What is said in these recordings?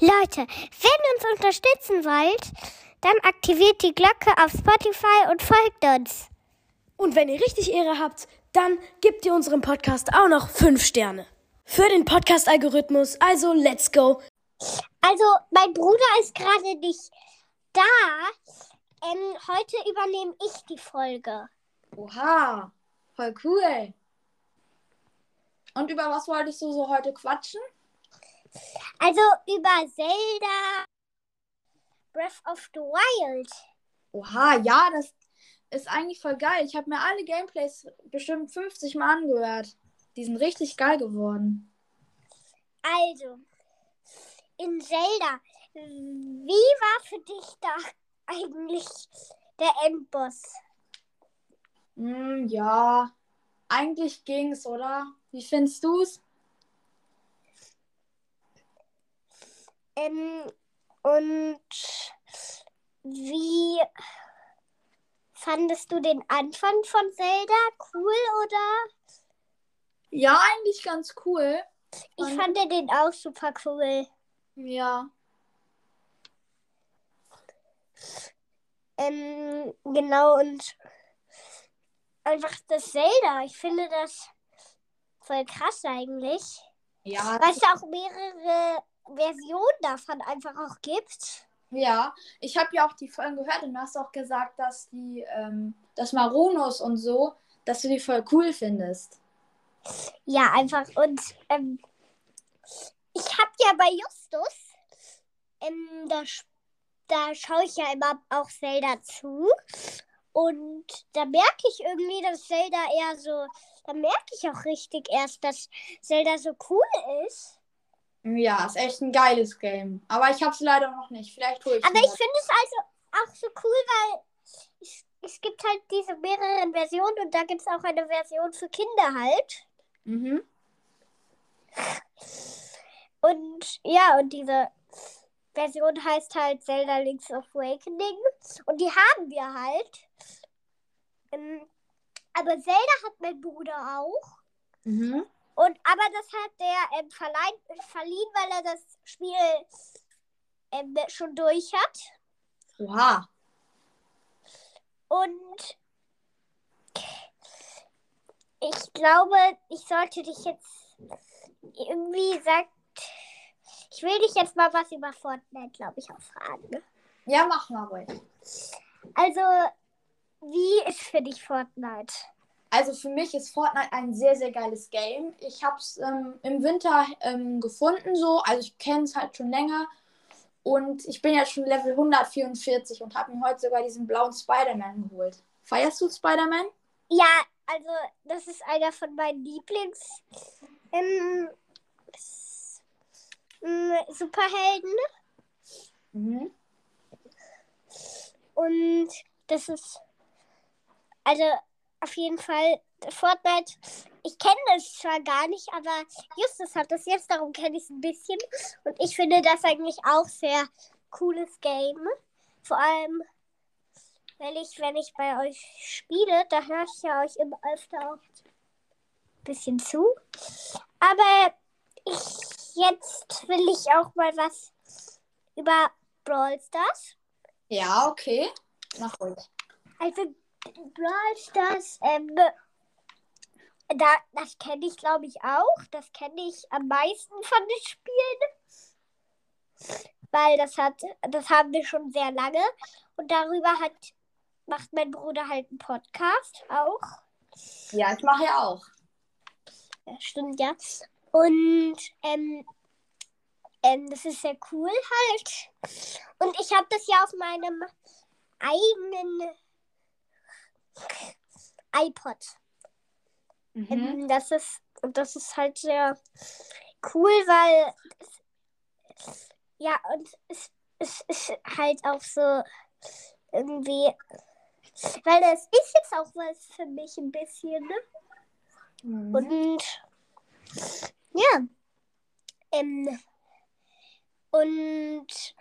Leute, wenn ihr uns unterstützen wollt, dann aktiviert die Glocke auf Spotify und folgt uns. Und wenn ihr richtig Ehre habt, dann gebt ihr unserem Podcast auch noch 5 Sterne. Für den Podcast-Algorithmus, also let's go. Also, mein Bruder ist gerade nicht da. Ähm, heute übernehme ich die Folge. Oha, voll cool. Und über was wolltest du so heute quatschen? Also über Zelda Breath of the Wild. Oha, ja, das ist eigentlich voll geil. Ich habe mir alle Gameplays bestimmt 50 Mal angehört. Die sind richtig geil geworden. Also, in Zelda, wie war für dich da eigentlich der Endboss? Hm, ja, eigentlich ging's, oder? Wie findest du's? Ähm, und wie fandest du den Anfang von Zelda? Cool oder? Ja, eigentlich ganz cool. Ich Und- fand den auch super cool. Ja. Ähm, genau, und einfach das Zelda. Ich finde das voll krass eigentlich. Ja, Weil es auch mehrere Versionen davon einfach auch gibt. ja. Ich habe ja auch die Folgen gehört und du hast auch gesagt, dass die, ähm, das Maronus und so, dass du die voll cool findest. Ja, einfach. Und ähm, ich habe ja bei Justus, ähm, da, da schaue ich ja immer auch Zelda zu. Und da merke ich irgendwie, dass Zelda eher so, da merke ich auch richtig erst, dass Zelda so cool ist. Ja, ist echt ein geiles Game. Aber ich habe es leider noch nicht. Vielleicht hole ich Aber ich finde es also auch so cool, weil es, es gibt halt diese mehreren Versionen und da gibt es auch eine Version für Kinder halt. Mhm. Und ja, und diese Version heißt halt Zelda Link's Awakening. Und die haben wir halt. Ähm, aber Zelda hat mein Bruder auch. Mhm. Und aber das hat der ähm, verleihen, verliehen, weil er das Spiel ähm, schon durch hat. Oha. Und ich glaube, ich sollte dich jetzt irgendwie sagt. Ich will dich jetzt mal was über Fortnite, glaube ich, auch fragen. Ja, mach mal ruhig. Also, wie ist für dich Fortnite? Also für mich ist Fortnite ein sehr, sehr geiles Game. Ich habe es ähm, im Winter ähm, gefunden so. Also ich kenne es halt schon länger. Und ich bin jetzt schon Level 144 und habe mir heute sogar diesen blauen Spider-Man geholt. Feierst du Spider-Man? Ja, also, das ist einer von meinen Lieblings ähm, ähm, Superhelden. Mhm. Und das ist, also auf jeden Fall Fortnite. Ich kenne das zwar gar nicht, aber Justus hat das jetzt, darum kenne ich es ein bisschen. Und ich finde das eigentlich auch sehr cooles Game. Vor allem, weil ich, wenn ich bei euch spiele, da höre ich ja euch immer öfter auch ein bisschen zu. Aber ich, jetzt will ich auch mal was über Brawl Stars. Ja, okay. Mach ruhig. Also Brawl Stars, ähm, da, das kenne ich glaube ich auch. Das kenne ich am meisten von den Spielen. Weil das hat, das haben wir schon sehr lange. Und darüber hat, macht mein Bruder halt einen Podcast auch. Ja, ich mache ja auch. Ja, stimmt, ja. Und ähm, ähm, das ist sehr cool halt. Und ich habe das ja auf meinem eigenen iPod. Mhm. Ähm, das ist und das ist halt sehr cool, weil es, ja und es, es ist halt auch so irgendwie, weil das ist jetzt auch was für mich ein bisschen, ne? Mhm. Und ja. Ähm, und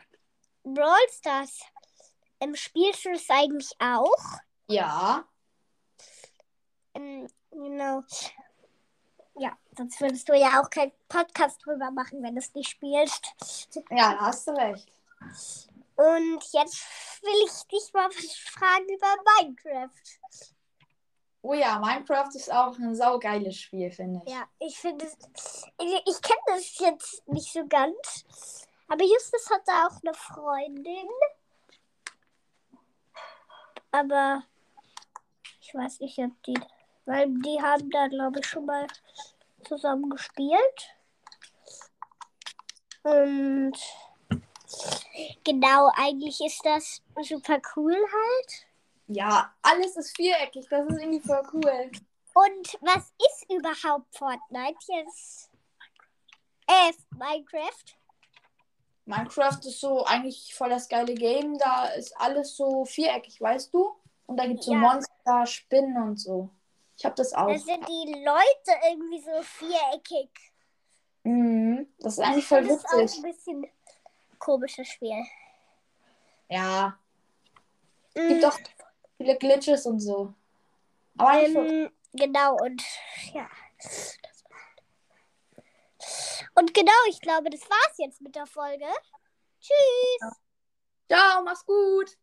Brawl Stars. Ähm, spielst du es eigentlich auch? Ja. Ähm, genau. Ja, sonst würdest du ja auch keinen Podcast drüber machen, wenn du es nicht spielst. Ja, da hast du recht. Und jetzt will ich dich mal was fragen über Minecraft. Oh ja, Minecraft ist auch ein saugeiles Spiel, finde ich. Ja, ich finde, es- ich, ich kenne das jetzt nicht so ganz. Aber Justus hat da auch eine Freundin. Aber ich weiß nicht, ob die, weil die haben da, glaube ich, schon mal zusammen gespielt. Und genau, eigentlich ist das super cool halt. Ja, alles ist viereckig, das ist irgendwie voll cool. Und was ist überhaupt Fortnite jetzt? Äh, Minecraft? Minecraft ist so eigentlich voll das geile Game, da ist alles so viereckig, weißt du? Und da gibt es so Ja. Monster, Spinnen und so. Ich habe das auch. Da sind die Leute irgendwie so viereckig. Mhm, das ist eigentlich voll Das ist auch ein witzig. bisschen komisches Spiel. Ja, Mm, gibt auch viele Glitches und so. Aber ähm, genau, und ja. Und genau, ich glaube, das war's jetzt mit der Folge. Tschüss. Ciao, mach's gut.